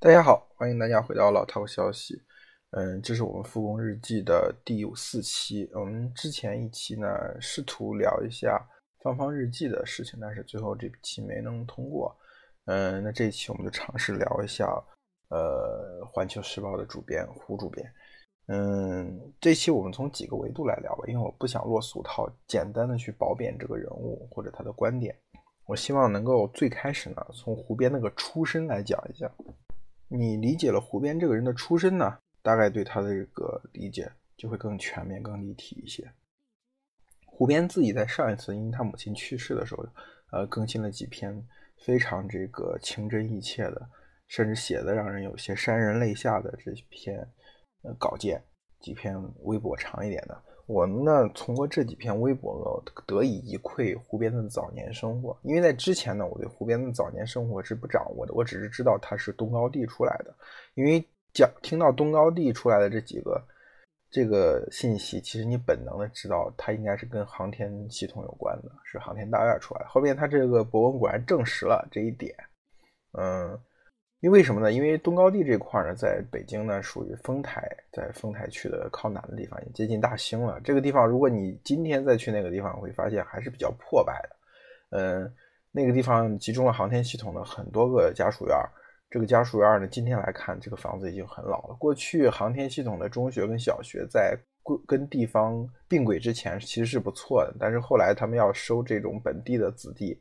大家好，欢迎大家回到老套消息。嗯，这是我们复工日记的第四期。我们之前一期呢，试图聊一下芳芳日记的事情，但是最后这期没能通过。嗯，那这一期我们就尝试聊一下，呃，环球时报的主编胡主编。嗯，这期我们从几个维度来聊吧，因为我不想落俗套，简单的去褒贬这个人物或者他的观点。我希望能够最开始呢，从胡编那个出身来讲一下。你理解了胡编这个人的出身呢，大概对他的这个理解就会更全面、更立体一些。胡编自己在上一次因为他母亲去世的时候，呃，更新了几篇非常这个情真意切的，甚至写的让人有些潸然泪下的这篇呃稿件，几篇微博长一点的。我们呢，通过这几篇微博呢得以一窥胡边的早年生活。因为在之前呢，我对胡边的早年生活是不掌握的，我只是知道他是东高地出来的。因为讲听到东高地出来的这几个这个信息，其实你本能的知道他应该是跟航天系统有关的，是航天大院出来的。后面他这个博文果然证实了这一点，嗯。因为什么呢？因为东高地这块呢，在北京呢属于丰台，在丰台区的靠南的地方，也接近大兴了。这个地方，如果你今天再去那个地方，会发现还是比较破败的。嗯，那个地方集中了航天系统的很多个家属院。这个家属院呢，今天来看，这个房子已经很老了。过去航天系统的中学跟小学在跟地方并轨之前，其实是不错的。但是后来他们要收这种本地的子弟，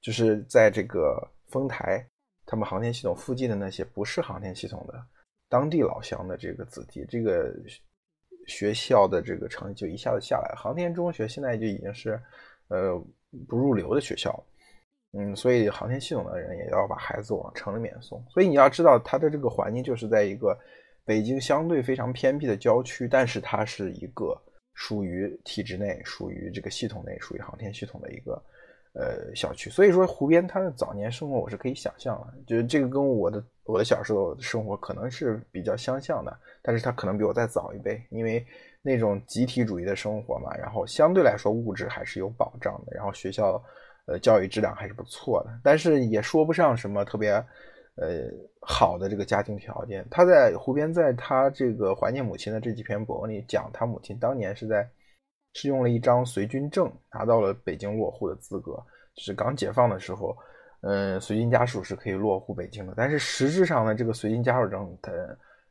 就是在这个丰台。他们航天系统附近的那些不是航天系统的当地老乡的这个子弟，这个学校的这个成绩就一下子下来。航天中学现在就已经是呃不入流的学校，嗯，所以航天系统的人也要把孩子往城里面送。所以你要知道，它的这个环境就是在一个北京相对非常偏僻的郊区，但是它是一个属于体制内、属于这个系统内、属于航天系统的一个。呃，小区，所以说湖边他的早年生活我是可以想象的，就是这个跟我的我的小时候生活可能是比较相像的，但是他可能比我再早一辈，因为那种集体主义的生活嘛，然后相对来说物质还是有保障的，然后学校呃教育质量还是不错的，但是也说不上什么特别呃好的这个家庭条件。他在湖边，在他这个怀念母亲的这几篇博文里讲，他母亲当年是在。是用了一张随军证拿到了北京落户的资格，就是刚解放的时候，嗯，随军家属是可以落户北京的。但是实质上呢，这个随军家属证，它，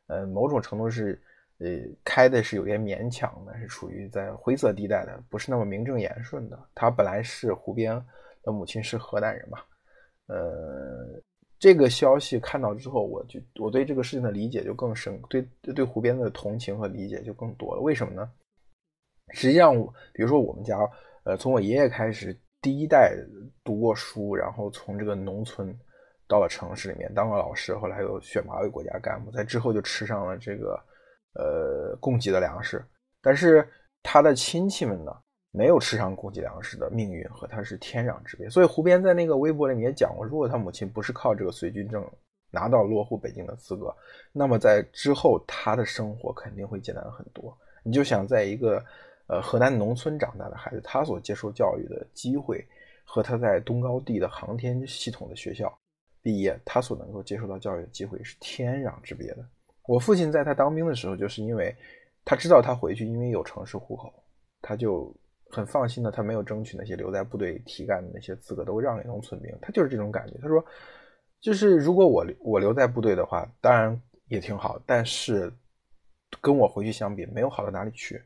呃，某种程度是，呃，开的是有点勉强的，是处于在灰色地带的，不是那么名正言顺的。他本来是湖边的母亲是河南人嘛，呃，这个消息看到之后，我就我对这个事情的理解就更深，对对湖边的同情和理解就更多了。为什么呢？实际上，比如说我们家，呃，从我爷爷开始，第一代读过书，然后从这个农村到了城市里面当了老师，后来又选拔为国家干部，在之后就吃上了这个呃供给的粮食。但是他的亲戚们呢，没有吃上供给粮食的命运和他是天壤之别。所以胡编在那个微博里面也讲过，如果他母亲不是靠这个随军证拿到落户北京的资格，那么在之后他的生活肯定会艰难很多。你就想在一个。呃，河南农村长大的孩子，他所接受教育的机会和他在东高地的航天系统的学校毕业，他所能够接受到教育的机会是天壤之别的。我父亲在他当兵的时候，就是因为他知道他回去，因为有城市户口，他就很放心的，他没有争取那些留在部队提干的那些资格，都让给农村兵。他就是这种感觉。他说，就是如果我我留在部队的话，当然也挺好，但是跟我回去相比，没有好到哪里去。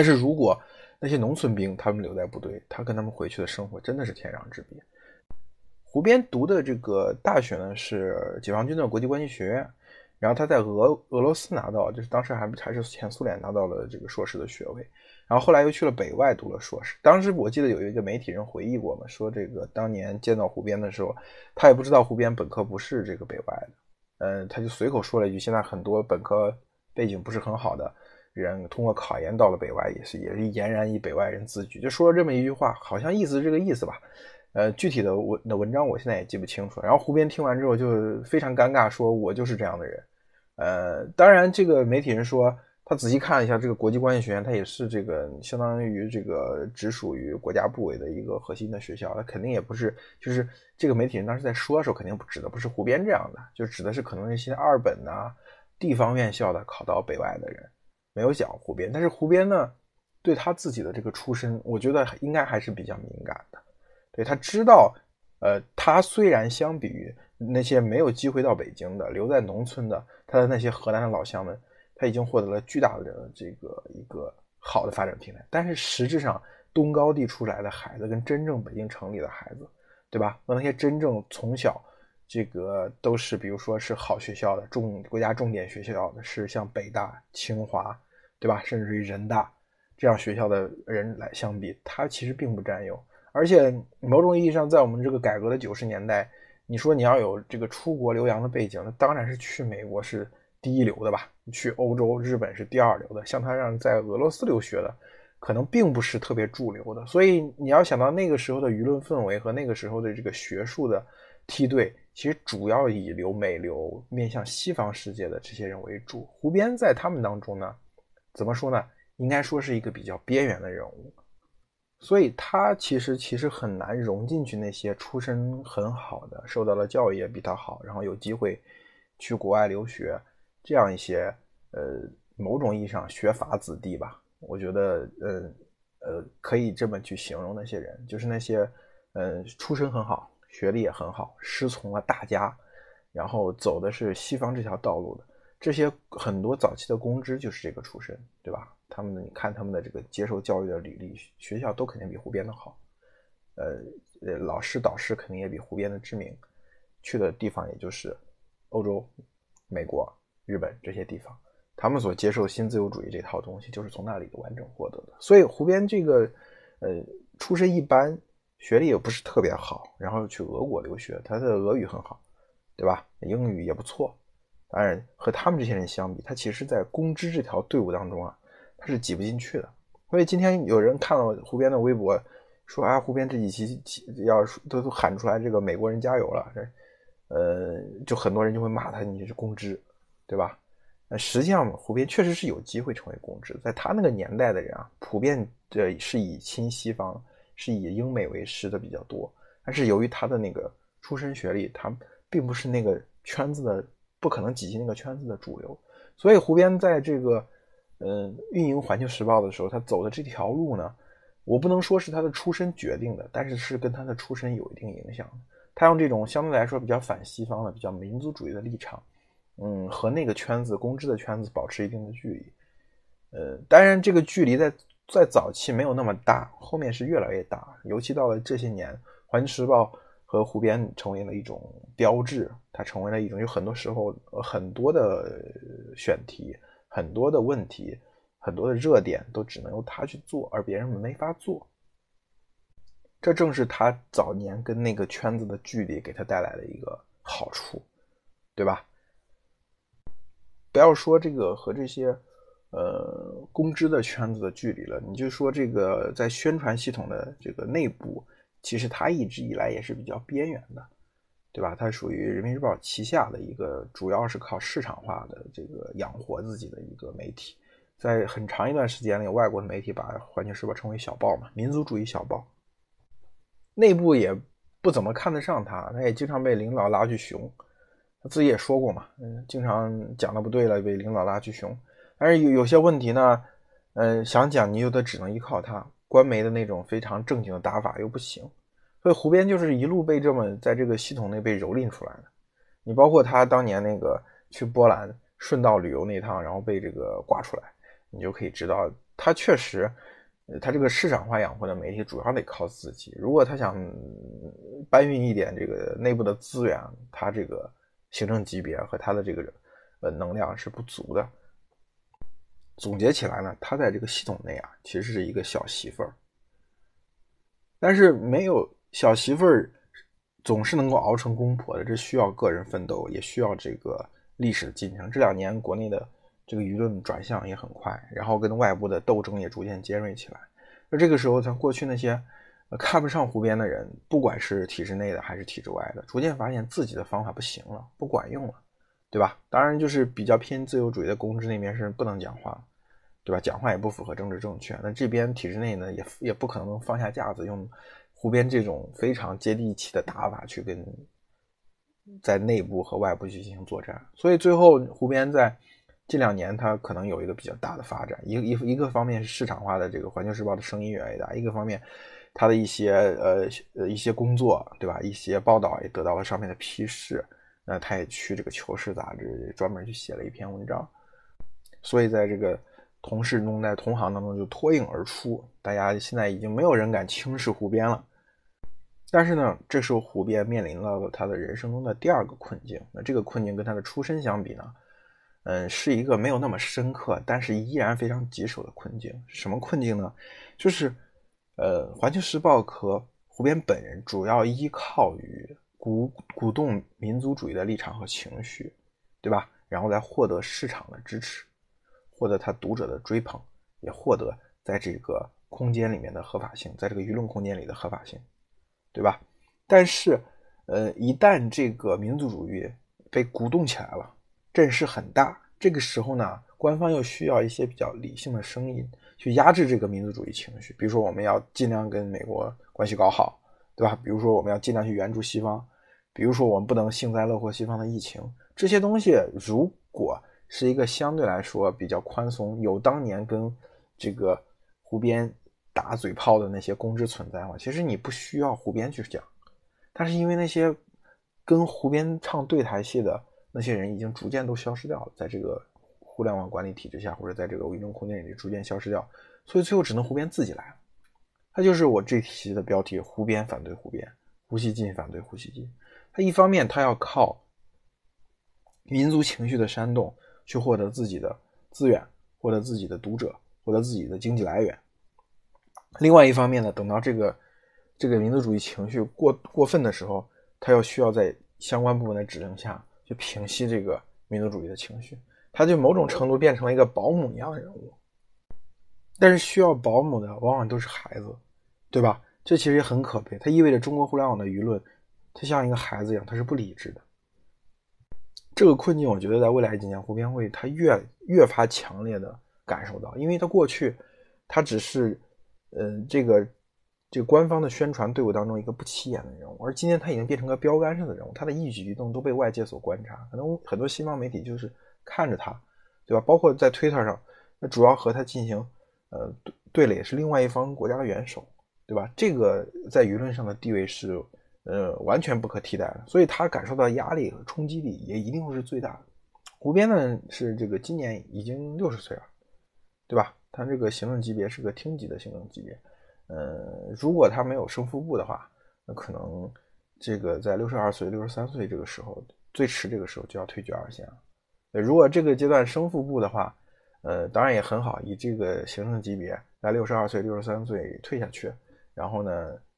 但是如果那些农村兵他们留在部队，他跟他们回去的生活真的是天壤之别。胡边读的这个大学呢是解放军的国际关系学院，然后他在俄俄罗斯拿到，就是当时还还是前苏联拿到了这个硕士的学位，然后后来又去了北外读了硕士。当时我记得有一个媒体人回忆过嘛，说这个当年见到胡边的时候，他也不知道胡边本科不是这个北外的，嗯，他就随口说了一句：现在很多本科背景不是很好的。人通过考研到了北外，也是也是俨然以北外人自居，就说了这么一句话，好像意思是这个意思吧。呃，具体的文的文章我现在也记不清楚。然后胡边听完之后就非常尴尬，说我就是这样的人。呃，当然这个媒体人说他仔细看了一下这个国际关系学院，它也是这个相当于这个直属于国家部委的一个核心的学校，它肯定也不是，就是这个媒体人当时在说的时候，肯定指的不是胡边这样的，就指的是可能那些二本呐、地方院校的考到北外的人，没有讲湖边。但是湖边呢，对他自己的这个出身，我觉得应该还是比较敏感的，对他知道，呃，他虽然相比于那些没有机会到北京的、留在农村的他的那些河南的老乡们，他已经获得了巨大的这个一个好的发展平台。但是实质上，东高地出来的孩子跟真正北京城里的孩子，对吧？和那些真正从小这个都是，比如说是好学校的重国家重点学校的，是像北大、清华，对吧？甚至于人大这样学校的人来相比，他其实并不占优。而且某种意义上，在我们这个改革的九十年代。你说你要有这个出国留洋的背景，那当然是去美国是第一流的吧？去欧洲、日本是第二流的。像他这样在俄罗斯留学的，可能并不是特别主流的。所以你要想到那个时候的舆论氛围和那个时候的这个学术的梯队，其实主要以留美流、面向西方世界的这些人为主。胡边在他们当中呢，怎么说呢？应该说是一个比较边缘的人物。所以他其实其实很难融进去那些出身很好的、受到了教育也比他好，然后有机会去国外留学这样一些呃某种意义上学法子弟吧。我觉得呃呃可以这么去形容那些人，就是那些呃出身很好、学历也很好、师从了大家，然后走的是西方这条道路的这些很多早期的公知就是这个出身，对吧？他们你看他们的这个接受教育的履历，学校都肯定比湖边的好，呃呃，老师导师肯定也比湖边的知名，去的地方也就是欧洲、美国、日本这些地方，他们所接受新自由主义这套东西，就是从那里完整获得的。所以湖边这个呃出身一般，学历也不是特别好，然后去俄国留学，他的俄语很好，对吧？英语也不错，当然和他们这些人相比，他其实在公知这条队伍当中啊。他是挤不进去的，所以今天有人看到湖边的微博，说啊，湖边这几期要都都喊出来这个美国人加油了，呃，就很多人就会骂他你是公知，对吧？那实际上湖边确实是有机会成为公知，在他那个年代的人啊，普遍的是以亲西方，是以英美为师的比较多，但是由于他的那个出身学历，他并不是那个圈子的，不可能挤进那个圈子的主流，所以湖边在这个。嗯，运营《环球时报》的时候，他走的这条路呢，我不能说是他的出身决定的，但是是跟他的出身有一定影响。他用这种相对来说比较反西方的、比较民族主义的立场，嗯，和那个圈子、公知的圈子保持一定的距离。呃，当然这个距离在在早期没有那么大，后面是越来越大。尤其到了这些年，《环球时报》和湖边成为了一种标志，它成为了一种有很多时候很多的选题。很多的问题，很多的热点都只能由他去做，而别人没法做。这正是他早年跟那个圈子的距离给他带来的一个好处，对吧？不要说这个和这些呃公知的圈子的距离了，你就说这个在宣传系统的这个内部，其实它一直以来也是比较边缘的。对吧？它属于人民日报旗下的一个，主要是靠市场化的这个养活自己的一个媒体。在很长一段时间里，外国的媒体把《环球时报》称为小报嘛，民族主义小报。内部也不怎么看得上他，他也经常被领导拉去熊。他自己也说过嘛，嗯，经常讲的不对了，被领导拉去熊。但是有有些问题呢，嗯，想讲你又得只能依靠他，官媒的那种非常正经的打法又不行。所以湖边就是一路被这么在这个系统内被蹂躏出来的。你包括他当年那个去波兰顺道旅游那趟，然后被这个挂出来，你就可以知道他确实，他这个市场化养活的媒体主要得靠自己。如果他想搬运一点这个内部的资源，他这个行政级别和他的这个呃能量是不足的。总结起来呢，他在这个系统内啊，其实是一个小媳妇儿，但是没有。小媳妇儿总是能够熬成公婆的，这需要个人奋斗，也需要这个历史的进程。这两年国内的这个舆论转向也很快，然后跟外部的斗争也逐渐尖锐起来。那这个时候，像过去那些看不上湖边的人，不管是体制内的还是体制外的，逐渐发现自己的方法不行了，不管用了，对吧？当然，就是比较偏自由主义的公知那边是不能讲话，对吧？讲话也不符合政治正确。那这边体制内呢，也也不可能放下架子，用湖边这种非常接地气的打法去跟在内部和外部去进行作战。所以最后湖边在这两年，它可能有一个比较大的发展。一一一个方面是市场化的这个《环球时报》的声音越来越大，一个方面它的一些呃呃一些工作，对吧？一些报道也得到了上面的批示。那他也去这个《求是》杂志专门去写了一篇文章，所以在这个同事中，在同行当中就脱颖而出。大家现在已经没有人敢轻视胡边了。但是呢，这时候胡边面临了他的人生中的第二个困境。那这个困境跟他的出身相比呢，嗯，是一个没有那么深刻，但是依然非常棘手的困境。什么困境呢？就是，呃，《环球时报》和胡边本人主要依靠于。鼓鼓动民族主义的立场和情绪，对吧？然后来获得市场的支持，获得他读者的追捧，也获得在这个空间里面的合法性，在这个舆论空间里的合法性，对吧？但是，呃，一旦这个民族主义被鼓动起来了，阵势很大，这个时候呢，官方又需要一些比较理性的声音去压制这个民族主义情绪。比如说，我们要尽量跟美国关系搞好，对吧？比如说，我们要尽量去援助西方。比如说，我们不能幸灾乐祸，西方的疫情这些东西，如果是一个相对来说比较宽松，有当年跟这个湖边打嘴炮的那些公知存在的话，其实你不需要湖边去讲。但是因为那些跟湖边唱对台戏的那些人已经逐渐都消失掉了，在这个互联网管理体制下，或者在这个舆论空间里逐渐消失掉，所以最后只能湖边自己来了。它就是我这期的标题：湖边反对湖边，呼吸进反对呼吸进。他一方面，他要靠民族情绪的煽动去获得自己的资源，获得自己的读者，获得自己的经济来源；另外一方面呢，等到这个这个民族主义情绪过过分的时候，他又需要在相关部门的指令下去平息这个民族主义的情绪，他就某种程度变成了一个保姆一样的人物。但是需要保姆的往往都是孩子，对吧？这其实也很可悲，它意味着中国互联网的舆论。它像一个孩子一样，它是不理智的。这个困境，我觉得在未来几年，湖边会他越越发强烈的感受到，因为他过去他只是，嗯，这个这个官方的宣传队伍当中一个不起眼的人物，而今天他已经变成个标杆上的人物，他的一举一动都被外界所观察，可能很多西方媒体就是看着他，对吧？包括在推特上，那主要和他进行呃对对垒是另外一方国家的元首，对吧？这个在舆论上的地位是。呃，完全不可替代的，所以他感受到压力和冲击力也一定会是最大的。胡边呢是这个今年已经六十岁了，对吧？他这个行政级别是个厅级的行政级别，呃，如果他没有升副部的话，那可能这个在六十二岁、六十三岁这个时候，最迟这个时候就要退居二线了。如果这个阶段升副部的话，呃，当然也很好，以这个行政级别在六十二岁、六十三岁退下去，然后呢，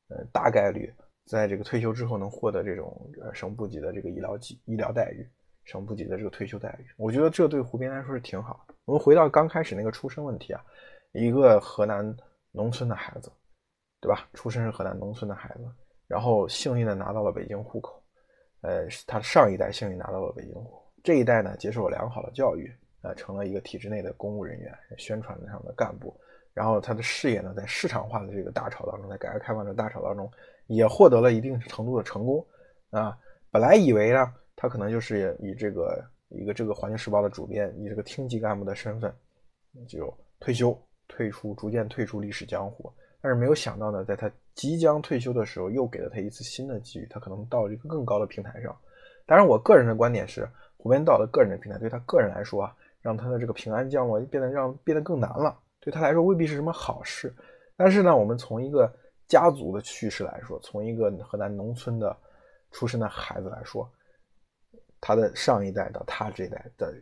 呃，大概率。在这个退休之后能获得这种呃省部级的这个医疗级医疗待遇，省部级的这个退休待遇，我觉得这对湖边来说是挺好的。我们回到刚开始那个出生问题啊，一个河南农村的孩子，对吧？出生是河南农村的孩子，然后幸运的拿到了北京户口，呃，他上一代幸运拿到了北京户口，这一代呢接受了良好的教育，呃，成了一个体制内的公务人员、宣传上的干部，然后他的事业呢在市场化的这个大潮当中，在改革开放的大潮当中。也获得了一定程度的成功，啊，本来以为呢，他可能就是以这个一个这个《环球时报》的主编，以这个厅级干部的身份就退休，退出，逐渐退出历史江湖。但是没有想到呢，在他即将退休的时候，又给了他一次新的机遇，他可能到了一个更高的平台上。当然，我个人的观点是，胡边道的个人的平台，对他个人来说啊，让他的这个平安降落变得让变得更难了，对他来说未必是什么好事。但是呢，我们从一个。家族的趋势来说，从一个河南农村的出身的孩子来说，他的上一代到他这一代的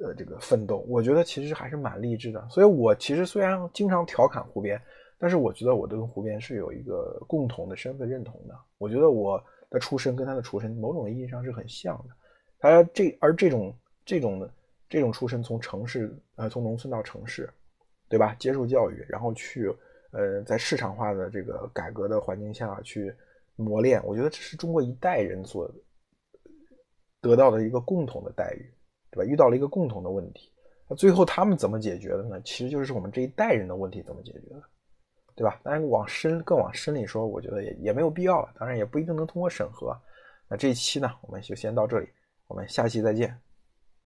呃这个奋斗，我觉得其实还是蛮励志的。所以我其实虽然经常调侃湖边，但是我觉得我跟湖边是有一个共同的身份认同的。我觉得我的出身跟他的出身某种意义上是很像的。他这而这种这种的这种出身，从城市呃从农村到城市，对吧？接受教育，然后去。呃，在市场化的这个改革的环境下去磨练，我觉得这是中国一代人所得到的一个共同的待遇，对吧？遇到了一个共同的问题，那最后他们怎么解决的呢？其实就是我们这一代人的问题怎么解决的，对吧？当然往深更往深里说，我觉得也也没有必要了。当然也不一定能通过审核。那这一期呢，我们就先到这里，我们下期再见。